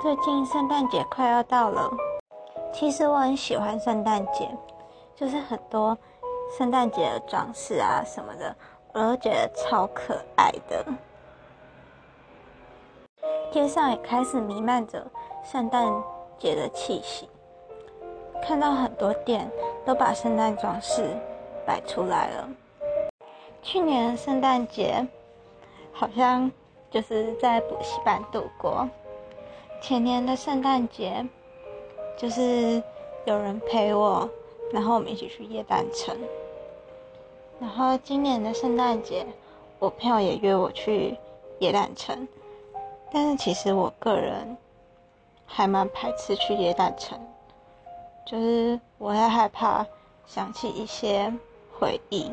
最近圣诞节快要到了，其实我很喜欢圣诞节，就是很多圣诞节的装饰啊什么的，我都觉得超可爱的。街上也开始弥漫着圣诞节的气息，看到很多店都把圣诞装饰摆出来了。去年圣诞节好像就是在补习班度过。前年的圣诞节就是有人陪我，然后我们一起去夜诞城。然后今年的圣诞节，我朋友也约我去夜诞城，但是其实我个人还蛮排斥去夜诞城，就是我会害怕想起一些回忆。